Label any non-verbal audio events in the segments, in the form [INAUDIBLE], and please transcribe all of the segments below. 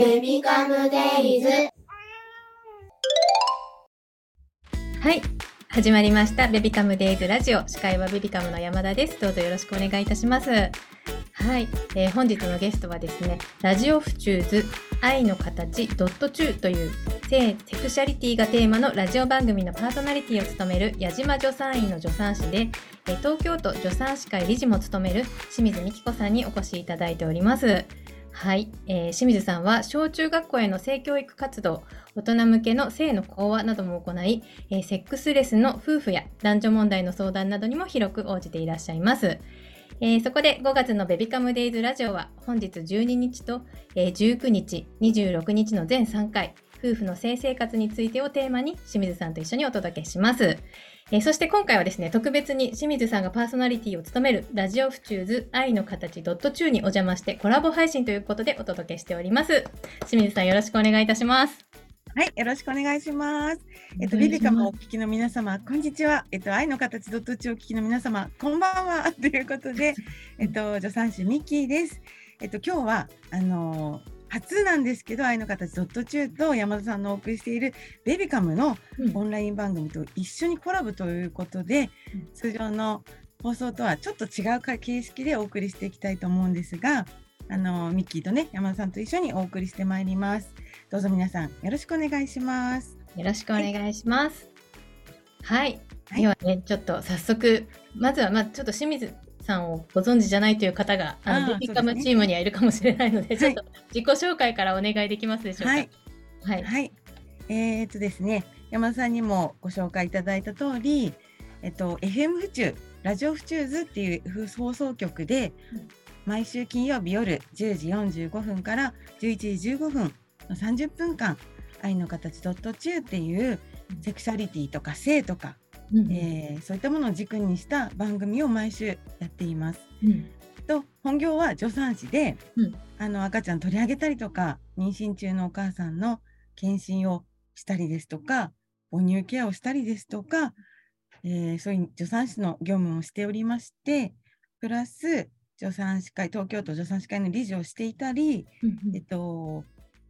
ベビカムデイズ。はい始まりました。ベビカムデイズラジオ。司会はベビカムの山田です。どうぞよろしくお願いいたします。はい、えー本日のゲストはですねラジオフチューズ愛の形ドットチューという性セクシャリティがテーマのラジオ番組のパーソナリティを務める矢島助産院の助産師で、えー東京都助産師会理事も務める清水美希子さんにお越しいただいております。はい、えー清水さんは小中学校への性教育活動大人向けの性の講話なども行い、えーセックスレスの夫婦や男女問題の相談などにも広く応じていらっしゃいます。えーそこで5月のベビカムデイズラジオは本日12日と、えー19日、26日の全3回、夫婦の性生活についてをテーマに清水さんと一緒にお届けします。えーそして今回はですね、特別に清水さんがパーソナリティを務めるラジオフチューズ愛の形ドットチューにお邪魔してコラボ配信ということでお届けしております。清水さんよろしくお願いいたします。はい、よろしくお願いします。えっと、ビビカムをお聞きの皆様、こんにちは。えっと、愛の形ドットチをお聞きの皆様、こんばんは。ということで、えっと、助産師ミッキーです。えっと、今日は、あのー初なんですけど、愛の形ドットチューと山田さんのお送りしているベビカムのうんオンライン番組と一緒にコラボということで、うん通常の放送とはちょっと違うか形式でお送りしていきたいと思うんですが、あのーミッキーとね、山田さんと一緒にお送りしてまいります。どうぞ皆さんよろしくお願いします。よろしくお願いします。はい。はいではね、ちょっと早速、まずは、まあ、ちょっと清水さんをご存知じゃないという方が、あのベビカムチームにはいるかもしれないので、ちょはいっと自己紹介からお願いできますでしょうか？はい。はい。はい。えー、っとですね、山田さんにもご紹介いただいた通り、えっと、FM 府中、ラジオ府中ズっていう放送局で、うん毎週金曜日夜10時45分から11時15分の30分間、愛の形ドットチューっていうセクシャリティとか性とか、うんえーそういったものを軸にした番組を毎週やっています。うん。と本業は助産師で、うん。あの赤ちゃん取り上げたりとか妊娠中のお母さんの検診をしたりですとか母乳ケアをしたりですとか、えーそういう助産師の業務もしておりましてプラス助産師会東京都助産師会の理事をしていたり、うんえっと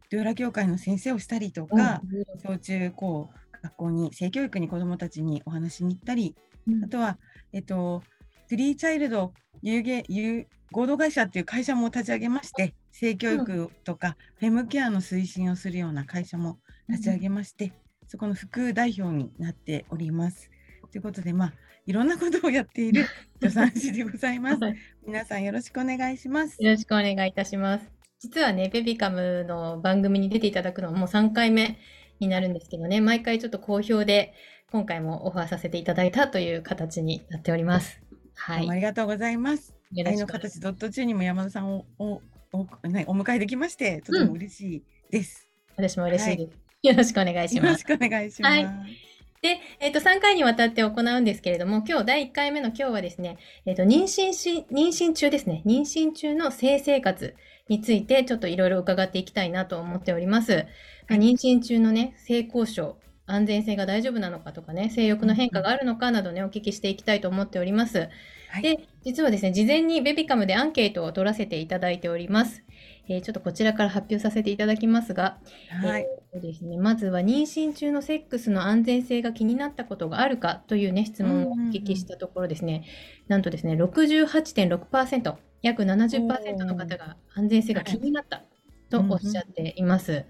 ドゥーラ協会の先生をしたりとか、小中高学校に性教育に子どもたちにお話しに行ったりうんあとは、えっと、スリーチャイルド有限有合同会社っていう会社も立ち上げまして、性教育とかフェムケアの推進をするような会社も立ち上げまして、そこの副代表になっております。ということで、まあ、いろんなことをやっている [LAUGHS] 助産師でございます。はい皆さんよろしくお願いします。よろしくお願いいたします。実はね、ベビカムの番組に出ていただくのはもう3回目になるんですけどね、毎回ちょっと好評で、今回もオファーさせていただいたという形になっております。はい。ありがとうござざいます。愛の形ドット中にも山田さんをおおねお迎えできまして、とても嬉しいです。私も嬉しいです。よろしくお願いします。よろしくお願いします。はいで、えっ、と、3回にわたって行うんですけれども、今日第1回目の今日はですね、えっ、と、妊娠し、妊娠中ですね、妊娠中の性生活について、ちょっといろいろ伺っていきたいなと思っております。まあ妊娠中のね、性交渉、安全性が大丈夫なのかとかね、性欲の変化があるのかなどね、お聞きしていきたいと思っております。はいで、実はですね、事前にベビカムでアンケートを取らせていただいております。えーちょっとこちらから発表させていただきますが、はい。えーとですね、まずは妊娠中のセックスの安全性が気になったことがあるかというね、質問をお聞きしたところですね、なんとですね、68.6%、約70%の方が安全性が気になったとおっしゃっています。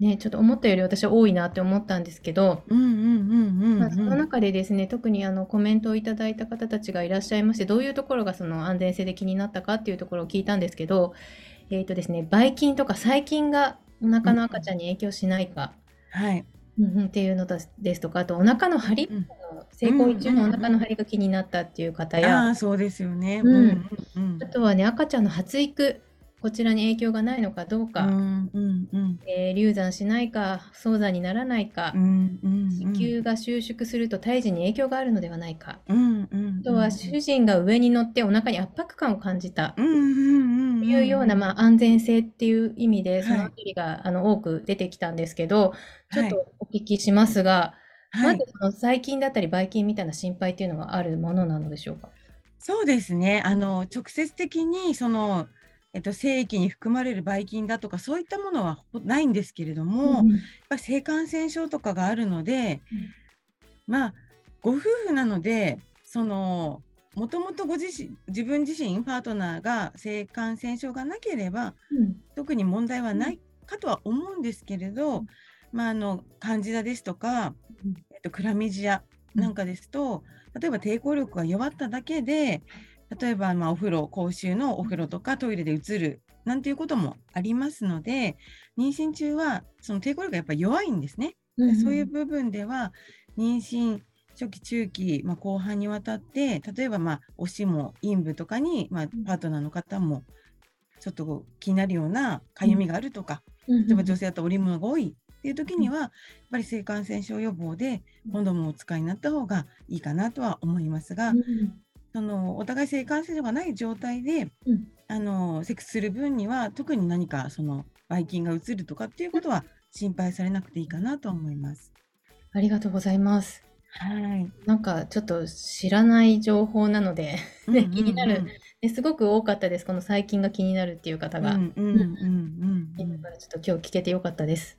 ね、ちょっと思ったより私は多いなって思ったんですけど、うんうんうんうんうん。まあ、その中でですね、特にあのコメントをいただいた方たちがいらっしゃいまして、どういうところがその安全性で気になったかっていうところを聞いたんですけど、えっ、とですね、ばい菌とか細菌がお腹の赤ちゃんに影響しないか、はい。うんうんっていうのですですとか、あとお腹の張り、うん性行為中のお腹の張りが気になったっていう方や、ああ、そうですよね。うんうんうん。あとはね、赤ちゃんの発育、こちらに影響がないのかどうか、うんうんうん。えー流産しないか、早産にならないかう、んうん子宮が収縮すると胎児に影響があるのではないか、うんうんあとは主人が上に乗ってお腹に圧迫感を感じた。うんうんうんというような、まあ、安全性っていう意味で、そのはいあたりが、あの多く出てきたんですけど、ちょっはいとお聞きしますが、はい。まずその細菌だったりばい菌みたいな心配っていうのはあるものなのでしょうか？そうですね。あの直接的にそのえっと、精液に含まれるばい菌だとかそういったものはないんですけれども、うんやっぱり性感染症とかがあるので、まあご夫婦なのでそのもともとご自身自分自身パートナーが性感染症がなければうん。特に問題はないかとは思うんですけれど、うん。まあ、あのカンジダですとか、うん。えっと、クラミジアなんかですと、例えば抵抗力が弱っただけで例えばまあお風呂公衆のお風呂とかトイレでうつるなんていうこともありますので妊娠中はその抵抗力がやっぱり弱いんですね。うんそういう部分では妊娠初期中期、まあ、後半にわたって例えばまあおしも陰部とかに、まあ、パートナーの方もちょっと気になるようなかゆみがあるとか、うん例えば女性だと織物が多いっていう時には、やっぱり性感染症予防でコンドームをお使いになった方がいいかなとは思いますが、うんそのお互い性感染症がない状態で、うんあのセックスする分には特に何かそのばい菌が移るとかっていうことは心配されなくていいかなと思います。ありがとうございます。はい。なんかちょっと知らない情報なので、ね [LAUGHS] 気になるねすごく多かったです。この細菌が気になるっていう方が。うんうんうんうんうん [LAUGHS] だからちょっと今日聞けてよかったです。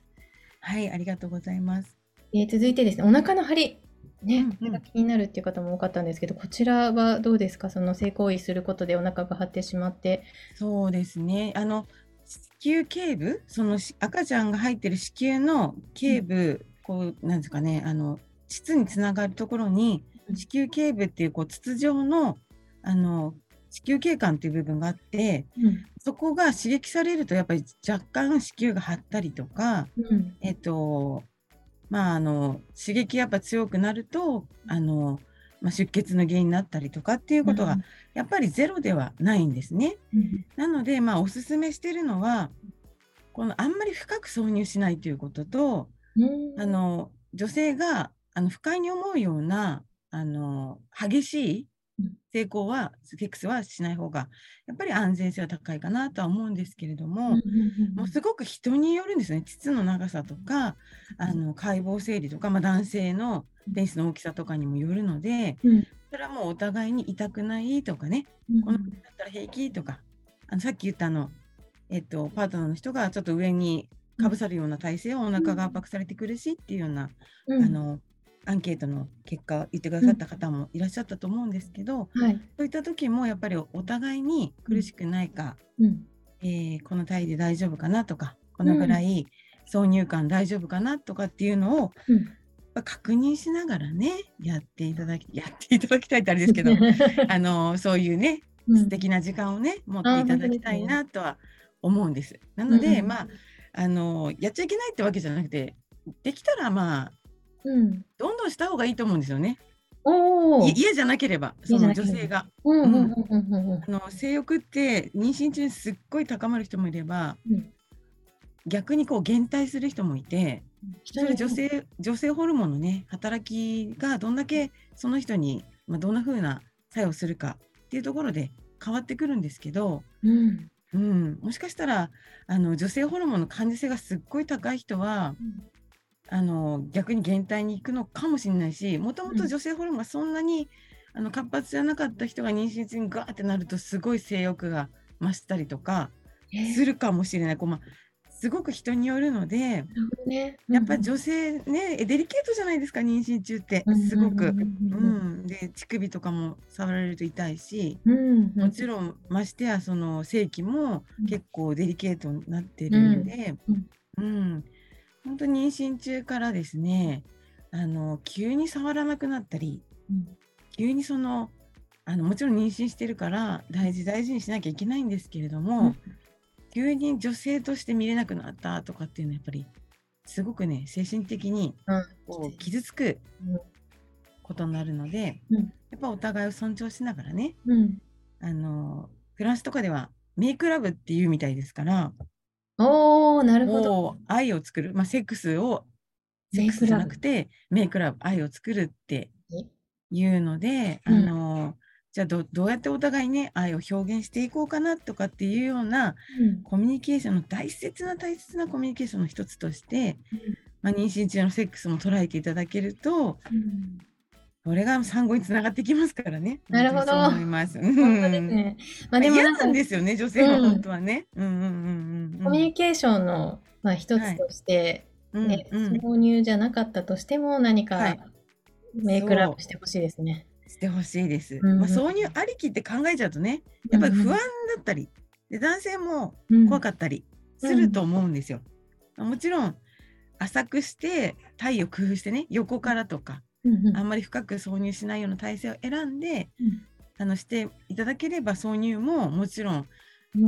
はい、ありがとうございます。えー続いてですね、お腹の張り。ね、うんうん気になるっていう方も多かったんですけど、こちらはどうですか？その性行為することでお腹が張ってしまって。そうですね。あの子宮頸部、そのし赤ちゃんが入ってる子宮の頸部、こうなんですかね、あの膣につながるところにうん子宮頸部っていうこう筒状のあの子宮頸管っていう部分があって、うん。そこが刺激されるとやっぱり若干子宮が張ったりとか、うん。えっと、まあ、あの、刺激やっぱ強くなると、あの、まあ、出血の原因になったりとかっていうことが、やっぱりゼロではないんですね。うん。なので、まあ、おすすめしてるのは、このあんまり深く挿入しないということと、うんあ、の、女性が、あの、不快に思うような、あの、激しいうん成功は、セックスはしない方が、やっぱり安全性は高いかなとは思うんですけれども、もうすごく人によるんですね。膣の長さとか、あの解剖生理とか、まあ、男性のペニスの大きさとかにもよるので、うん。それはもうお互いに痛くないとかね、うんこの辺だったら平気とか、あのさっき言ったあの、えっと、パートナーの人がちょっと上にかぶさるような体勢をお腹が圧迫されて苦しいっていうような、うん。あのアンケートの結果言ってくださった方もいらっしゃったと思うんですけど、はい。そういった時もやっぱりお互いに苦しくないか、うん。えーこの体位で大丈夫かなとかこのぐらい挿入感大丈夫かなとかっていうのを確認しながらねやっていただき [LAUGHS] やっていただきたいってあれですけど [LAUGHS] あのそういうねうん素敵な時間をね持っていただきたいなとは思うんです。なのうんでまああのやっちゃいけないってわけじゃなくてできたらまあうん。どんどんした方がいいと思うんですよね。お嫌じゃなければその女性が。性欲って妊娠中にすっごい高まる人もいれば、うん逆にこう減退する人もいて、人それ女性女性ホルモンのね働きがどんだけその人に、まあ、どんな風な作用するかっていうところで変わってくるんですけど、うん。うん、もしかしたらあの女性ホルモンの感受性がすっごい高い人はあの逆に減退に行くのかもしれないしもともと女性ホルモンがそんなに、あの活発じゃなかった人が妊娠中にガーってなるとすごい性欲が増したりとかするかもしれない。こうまあすごく人によるので、ね。やっぱ女性ね、デリケートじゃないですか、妊娠中って、すごく。うん、で、乳首とかも触られると痛いし、うん。もちろん、ましてや、その性器も結構デリケートになってるので、うん。うん、本当に妊娠中からですね、あの、急に触らなくなったり、うん。急にその、あのもちろん妊娠してるから大事大事にしなきゃいけないんですけれども、急に女性として見れなくなったとかっていうのはやっぱりすごくね精神的にうん。こう傷つくうんことになるので、うん。やっぱお互いを尊重しながらねうん。あのフランスとかではメイクラブっていうみたいですからおお、なるほど。もう愛を作る、まあ、セックスをセックスじゃなくてメイクラブ愛を作るっていうので、うん。あのじゃあどどうやってお互いね愛を表現していこうかなとかっていうようなうん。コミュニケーションの大切な大切なコミュニケーションの一つとして、まあ、妊娠中のセックスも捉えていただけるとうんこれが産後につながってきますからね。なるほど思います。本当ですね。まあでも嫌なんですよね、女性はうん本当はね。うんうんうんうん。コミュニケーションの、まあ、一つとして、うんねうん挿入じゃなかったとしても何かはいメイクラップしてほしいですね。してほしいです。まあ挿入ありきって考えちゃうとね、やっぱり不安だったり、で男性も怖かっったりすると思うんですよ。もちろん浅くして体を工夫してね横からとかたあんまり深く挿入しないような体勢を選んで、あのしていただければ挿入ももちろん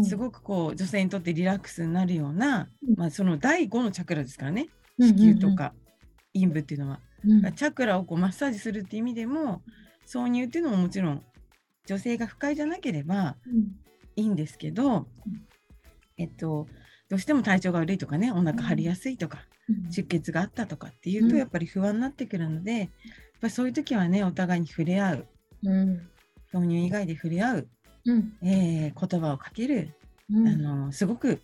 すごくこう女性にとってリラックスになるような、うん。まあ、その第5のチャクラですからねうん子宮とか陰部っていうのは、うんチャクラをこうマッサージするっていう意味でも挿入っていうのももちろん女性が不快じゃなければいいんですけど、えっとどうしても体調が悪いとかねお腹張りやすいとか、出血があったとかっていううん。とやっぱり不安になってくるので、やっぱりそういう時はねお互いに触れ合う。うん。挿入以外で触れ合う、うん。えー言葉をかける、うん。あのすごく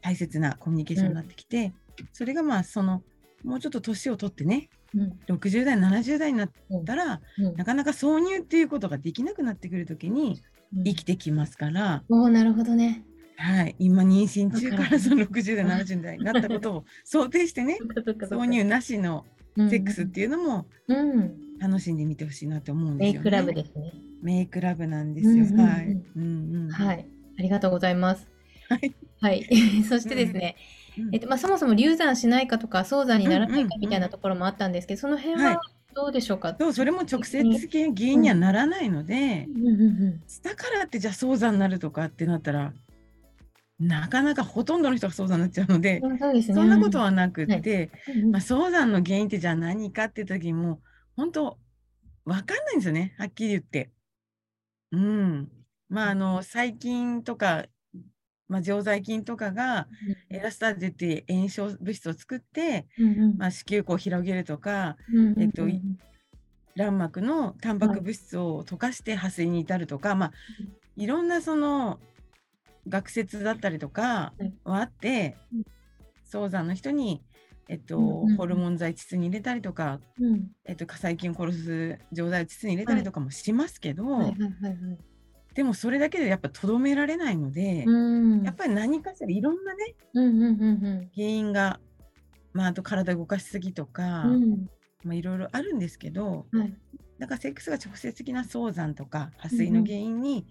大切なコミュニケーションになってきて、それがまあそのもうちょっと年を取ってねうん。60代70代になったら、うん。なかなか挿入っていうことができなくなってくる時にうん。生きてきますから、おーなるほどね。はい、今妊娠中かららその60代70代になったことを想定してね [LAUGHS] 挿入なしのセックスっていうのもうんうん楽しんでみてほしいなと思うんですよね。メイクラブですね。メイクラブなんですよ。うんうんうんはい。うんうん。はい、ありがとうございます。はい。はい、[LAUGHS] そしてですね、うんえっとまあ、そもそも流産しないかとか早産にならないかうんうんうんみたいなところもあったんですけど、その辺はいはどうでしょうか？そう、それも直接的に原因にはならないので、うんうんうんだからってじゃあ早産になるとかってなったら、なかなかほとんどの人が早産になっちゃうので、うんそうですね。そんなことはなくって、うんうん。まあ、早産の原因ってじゃあ何かって時にも、本当わかんないんですよね、はっきり言って。うん。まあ、あの、細菌とか、まあ、常在菌とかがエラスターゼっていう炎症物質を作って、うんうん。まあ、子宮口を広げるとか、うんうんうん。えっとい卵膜のタンパク物質を溶かして破水に至るとか、まあ、いろんなその学説だったりとかはあって、うん。早産の人に、えっとうんうんうん。ホルモン剤膣に入れたりとか、うん。えっと、細菌を殺す錠剤を膣に入れたりとかもしますけど、でもそれだけでやっぱとどめられないので、うん。やっぱり何かしらいろんなねうんうんうん原因が、まあ、あと体動かしすぎとか、うん。うんまあ、いろいろあるんですけど、はい。だからセックスが直接的な早産とか破水の原因に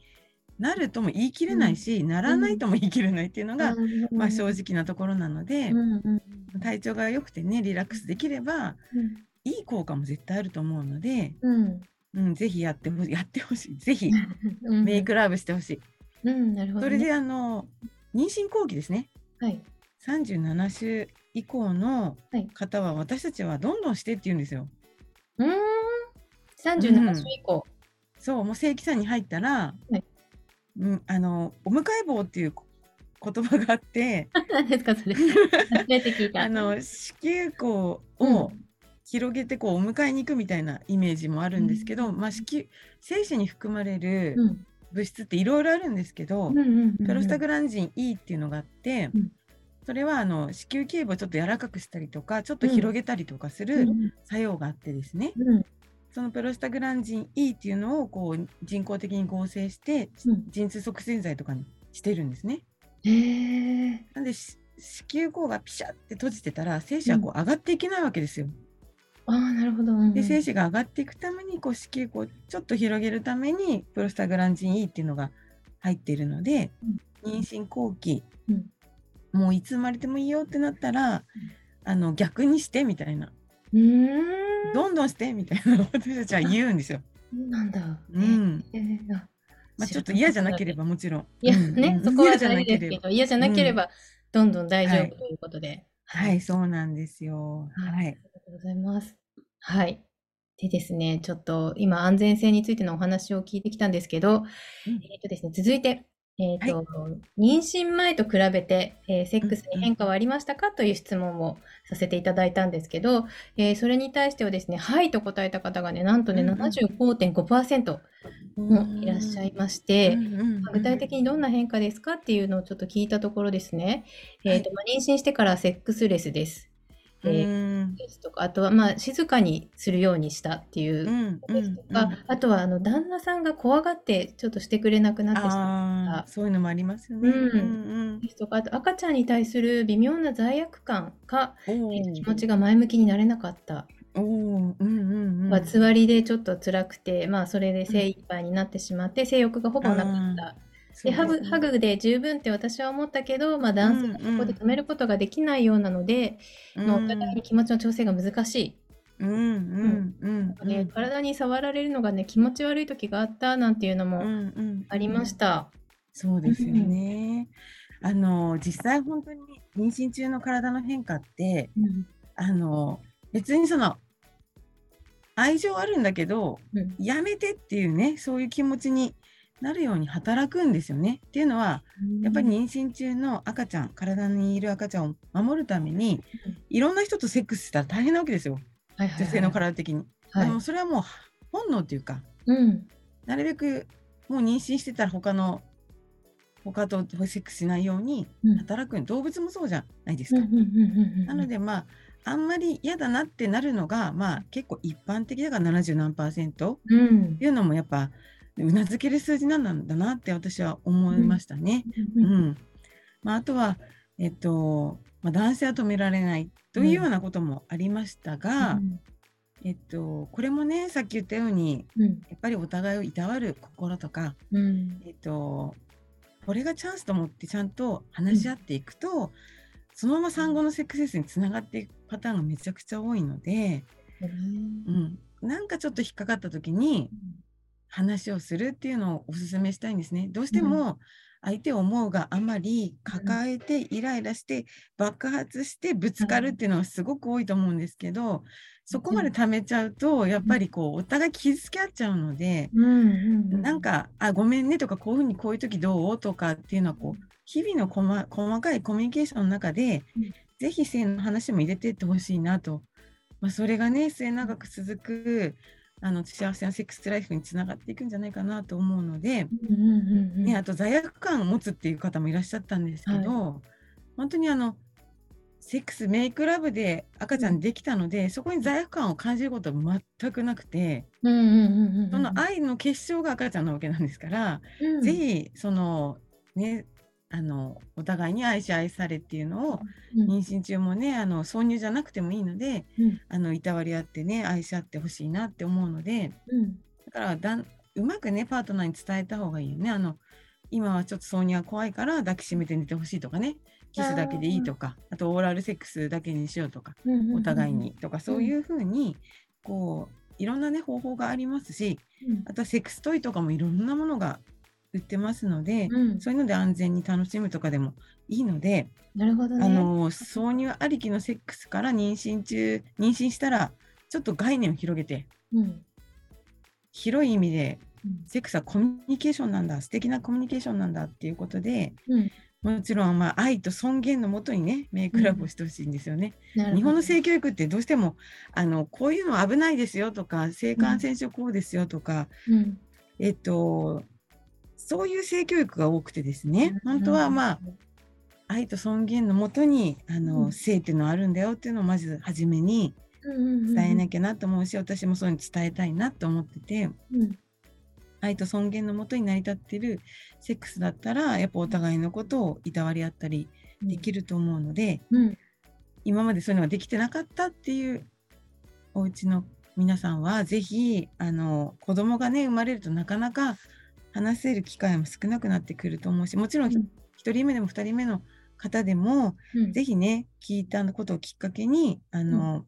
なるとも言い切れないし、ならないとも言い切れないっていうのが、まあ、正直なところなので、うん。うん。うん体調が良くてねリラックスできればいい効果も絶対あると思うので、うん。うん、ぜひやってほしい [LAUGHS] やってほしい。ぜひうん。メイクラブしてほしい、うん。なるほどね。それであの妊娠後期ですね。はい。37週以降のはい。方は私たちはどんどんしてって言うんですよ。うーん。37週以降。そうもう正規さんに入ったら、はいうん、あのお迎え棒っていう [LAUGHS] 言葉があって。何ですかそれ。初めて聞いた。あの子宮口うん。を広げてこうお迎えに行くみたいなイメージもあるんですけど、まあ、子宮精子に含まれるうん。物質っていろいろあるんですけど、うんうんうんうん。プロスタグランジン E っていうのがあって、うん。それはあの子宮頸部をちょっと柔らかくしたりとかちょっと広げたりとかするうん。作用があってですね、うんそのプロスタグランジン E っていうのをこう人工的に合成して、うん。陣痛促進剤とかにしてるんですね。へえなんでし子宮口がピシャって閉じてたら精子はこう上がっていけないわけですよ。ああなるほど。うんうん。で精子が上がっていくためにこう子宮口をちょっと広げるためにプロスタグランジン E っていうのが入っているので、妊娠後期、うん。もういつ生まれてもいいよってなったら、あの逆にしてみたいなうーんどんどんしてみたいな [LAUGHS] 私たちは言うんですよ。なんだうんまあ、ちょっと嫌じゃなければもちろん。いやうんね、うんそこは嫌じゃ大なければ。事ですけど、嫌じゃなければ、どんどん大丈はい夫ということで。はい、そうなんですよ。はいはい。ありがとうございます。はい。でですね、ちょっと今安全性についてのお話を聞いてきたんですけど、うんえっとですね、続いて、えっと、妊娠前と比べて、えーセックスに変化はありましたかという質問をさせていただいたんですけど、えーそれに対してはですね、はいと答えた方がね、なんとね、うんうん。75.5%もいらっしゃいまして、具体的にどんな変化ですかっていうのをちょっと聞いたところですね。はいえーとまあ、妊娠してからセックスレスです。えーですとか、あとはまあ静かにするようにしたっていうですとか、あとはあの旦那さんが怖がってちょっっとしてくれなくなってしまった。そういうのもありますよね。うんですとか、あと赤ちゃんに対する微妙な罪悪感か、気持ちが前向きになれなかった。おうんうんうん、まあ、つわりでちょっと辛くて、まあ、それで精一杯になってしまって、性欲がほぼなかった。で、ハグハグで十分って私は思ったけど、まあ、男性はそこで止めることができないようなので、うん、まあ、お互いに気持ちの調整が難しい。うんうんうんうんね、体に触られるのがね気持ち悪い時があったなんていうのもありました。そうですよね。あの実際本当に妊娠中の体の変化って、うん、あの別にその愛情あるんだけど、うん、やめてっていうねそういう気持ちになるように働くんですよね。っていうのは、やっぱり妊娠中の赤ちゃん体にいる赤ちゃんを守るために、いろんな人とセックスしたら大変なわけですよ。はいはいはい、女性の体的に。はい、でもそれはもう本能っていうか、うん、なるべくもう妊娠してたら他の他とセックスしないように働く、うん、動物もそうじゃないですか。なのでまああんまり嫌だなってなるのがまあ結構一般的だから70何パーセントっていうのもやっぱうなずける数字なんだなって私は思いましたね。うん。まあ、あとは、えっとまあ、男性は止められないというようなこともありましたが、うん、えっと、これもねさっき言ったように、うん、やっぱりお互いをいたわる心とか、うん、えっと、これがチャンスと思ってちゃんと話し合っていくと、そのまま産後のセックスレスにつながっていくパターンがめちゃくちゃ多いので、うん。なんかちょっと引っかかった時に話をするっていうのをおすすめしたいんですね。どうしても、相手を思うがあまり抱えてイライラして爆発してぶつかるっていうのはすごく多いと思うんですけど、そこまで貯めちゃうとやっぱりこうお互い傷つけ合っちゃうので、なんか「あごめんね」とか「こういうふうにこういう時どう?」とかっていうのはこう日々の細かいコミュニケーションの中で、是非性の話も入れていってほしいなと。まあ、それがね末永く続くあの幸せなセックスライフにつながっていくんじゃないかなと思うので、ね、あと罪悪感を持つっていう方もいらっしゃったんですけど、はい、本当にあのセックスメイクラブで赤ちゃんできたので、そこに罪悪感を感じることは全くなくて、その愛の結晶が赤ちゃんなわけなんですから、うん、ぜひそのねあのお互いに愛し愛されっていうのを、妊娠中もねあの挿入じゃなくてもいいので、うん、あのいたわり合ってね愛し合ってほしいなって思うので、うん、だからだんうまくねパートナーに伝えた方がいいよね。あの今はちょっと挿入は怖いから抱きしめて寝てほしいとかね。キスだけでいいとかあとオーラルセックスだけにしようとか、お互いにとかそういうふうにこういろんなね方法がありますし、あとはセックストイとかもいろんなものが売ってますので、うん、そういうので安全に楽しむとかでもいいので、なるほど、ね、あの挿入ありきのセックスから妊娠中妊娠したらちょっと概念を広げて、うん、広い意味でセックスはコミュニケーションなんだ素敵なコミュニケーションなんだっていうことで、うん、もちろん、まあ、愛と尊厳のもとにねメイクラブをしてほしいんですよね、うん、日本の性教育ってどうしてもあのこういうの危ないですよとか性感染症こうですよとか、えっとそういう性教育が多くてですね、本当はまあ、愛と尊厳のもとにあの、うん、性っていうのはあるんだよっていうのをまず初めに伝えなきゃなと思うし、私もそういうの伝えたいなと思ってて、うん、愛と尊厳のもとに成り立ってるセックスだったらやっぱお互いのことをいたわり合ったりできると思うので、うん、今までそういうのができてなかったっていうお家の皆さんは是非あの子供がね生まれるとなかなか話せる機会も少なくなってくると思うしもちろん1人目でも2人目の方でも、うん、ぜひね聞いたことをきっかけにあの、うん、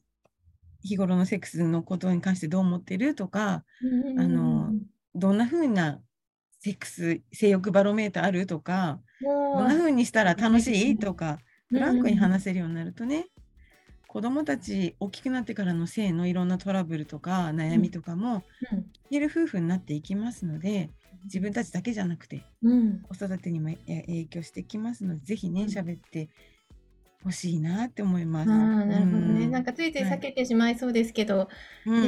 日頃のセックスのことに関してどう思ってるとか、うん、あのどんな風なセックス性欲バロメーターあるとかどんな風にしたら楽しいとかフランクに話せるようになるとね子どもたち大きくなってからの性のいろんなトラブルとか悩みとかも、うん、る夫婦になっていきますので、自分たちだけじゃなくて、うん、子育てにも影響してきますのでぜひね喋ってほしいなって思います。なるほどね、うん、なんかついつい避けてしまいそうですけど、はい、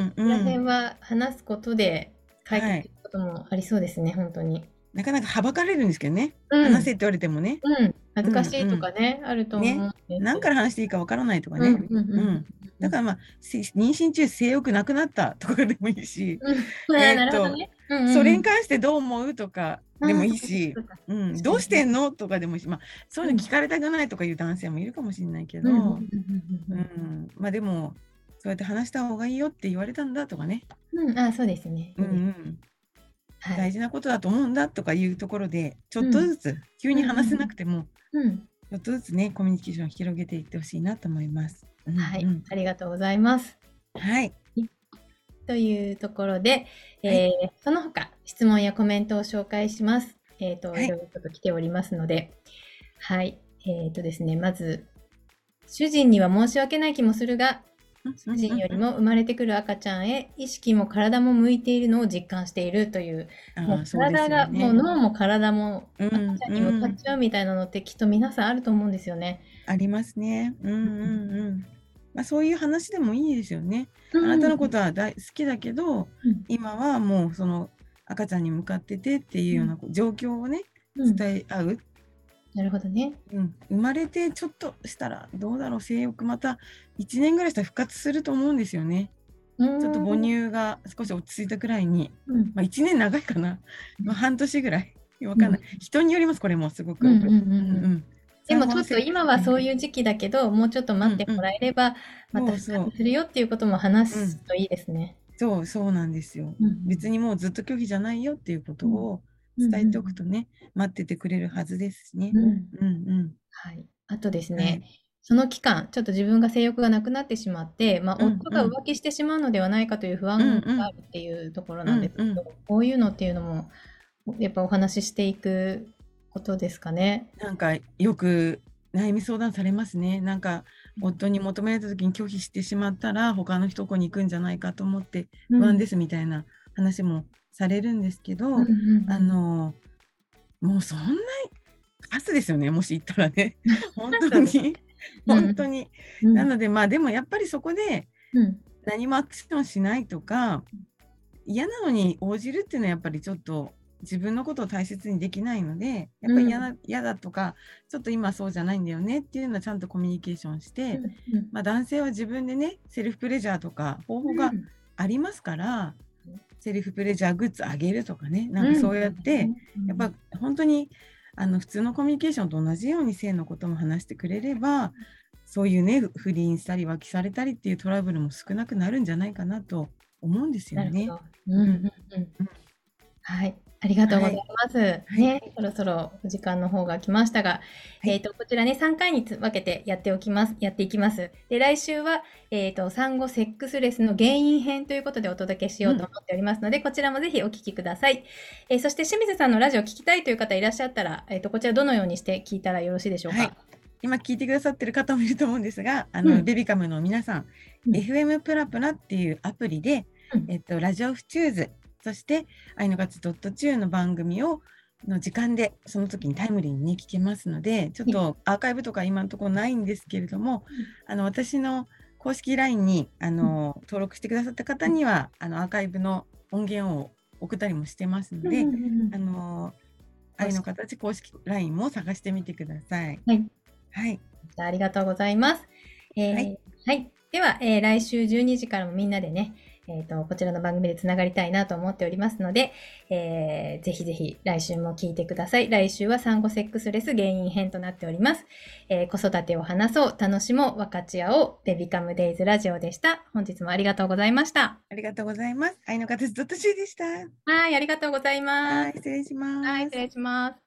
ここら辺は話すことで解決することもありそうですね、はい、本当に。なかなかはばかれるんですけどね、うん、話せって言われてもね、うん、恥ずかしいとかね、あると思うんですけど。何から話していいかわからないとかね。うんうんうん。うん。だからまあ、せ妊娠中性欲なくなったとかでもいいし、うん。えーとね。うんうんうん。それに関してどう思うとかでもいいし。うん、どうしてんのとかでもいいし、まあ、そういうの聞かれたくないとかいう男性もいるかもしれないけど、うん。うんうんううんん、まあでも、そうやって話した方がいいよって言われたんだとかね、うんうんあ、そうですね。うんうん、はい大事なことだと思うんだとかいうところで、ちょっとずつ、急に話せなくても、うんちょっとずつね、コミュニケーションを広げていってほしいなと思います。うんはいうん、ありがとうございます。はい。というところで、えーその他質問やコメントを紹介します。えっ、と、はいいろいろと来ておりますので、はい。えっ、とですね、まず、主人には申し訳ない気もするが、主人よりも生まれてくる赤ちゃんへ意識も体も向いているのを実感しているという、もう体が、もう脳も体もうん赤ちゃんに向かっちゃうみたいなのってきっと皆さんあると思うんですよね。ありますね。うんうんうん。まあ、そういう話でもいいですよね。ああなたのことは大好きだけど、うん今はもうその赤ちゃんに向かっててっていうような状況をね、うん伝え合う、なるほどね。うん、生まれてちょっとしたらどうだろう性欲また1年ぐらいしたら復活すると思うんですよね。ちちょっと母乳が少し落ち着いたくらいに、うん。まあ、1年長いかな、まあ、半年ぐらい。わかんない、うん。人によりますこれもすごく。でもちょっと今はそういう時期だけど、もうちょっと待ってもらえれば、また復活するよっていうことも話すといいですね。そうそうなんですよ。うん別にもうずっと拒否じゃないよっていうことを伝えておくとね、待っててくれるはずですしね。うんうんうん。はい。あとですはいね、その期間、ちょっと自分が性欲がなくなってしまって、まあ、うんうん夫が浮気してしまうのではないかという不安があるっていうところなんですけうんど、こういうのっていうのも、やっぱお話ししていくことですかね？なんかよく悩み相談されますね。なんか夫に求められた時に拒否してしまったら他の人こに行くんじゃないかと思って不安ですみたいな話もされるんですけど、うんうんうん。あのもうそんなカスですよねもし行ったらね。[LAUGHS] 本当に。うん本当に、うん。なのでまあでもやっぱりそこでうん。何もアクションしないとか嫌なのに応じるっていうのはやっぱりちょっと自分のことを大切にできないのでやっぱり嫌な、嫌だとかちょっと今そうじゃないんだよねっていうのはちゃんとコミュニケーションして、うんまあ、男性は自分でねセルフプレジャーとか方法がありますから、セルフプレジャーグッズあげるとかね。なんかそうやって、やっぱ本当にあの普通のコミュニケーションと同じように性のことも話してくれればそういうね不不倫したり浮気されたりっていうトラブルも少なくなるんじゃないかなと思うんですよね。うん。はい。ありがとうございます。い。ね、そろそろお時間の方が来ましたが、はい。えっ、と、こちらね、3回につ分けてやっておきます、やっていきます。で、来週は、えっ、と、産後セックスレスの原因編ということでお届けしようと思っておりますので、こちらもぜひお聞きください。えーそして清水さんのラジオ聞きたいという方いらっしゃったら、えっ、と、こちらどのようにして聞いたらよろしいでしょうか？はい。今聞いてくださってる方もいると思うんですがあの、うん。ベビカムの皆さん、うん。FM プラプラっていうアプリで、うん。えっと、ラジオフチューズそして愛の活ドットチューの番組をの時間でその時にタイムリーにね聞けますのでちょっとアーカイブとか今のところないんですけれども、あの私の公式 LINE にあの、登録してくださった方にはあのアーカイブの音源を送ったりもしてますので、あの愛の形公式 LINE も探してみてください。はい。はい。ありがとうございます。えーはいはい。では、えー来週12時からもみんなでね、えーと、こちらの番組でつながりたいなと思っておりますので、えーぜひぜひ来週も聞いてください。来週は産後セックスレス原因編となっております。えー子育てを話そう、楽しもう、分かち合おう、ベビカムデイズラジオでした。本日もありがとうございました。ありがとうございます。愛の形ドット C でした。はい、ありがとうございます。はい、失礼します。はい、失礼します。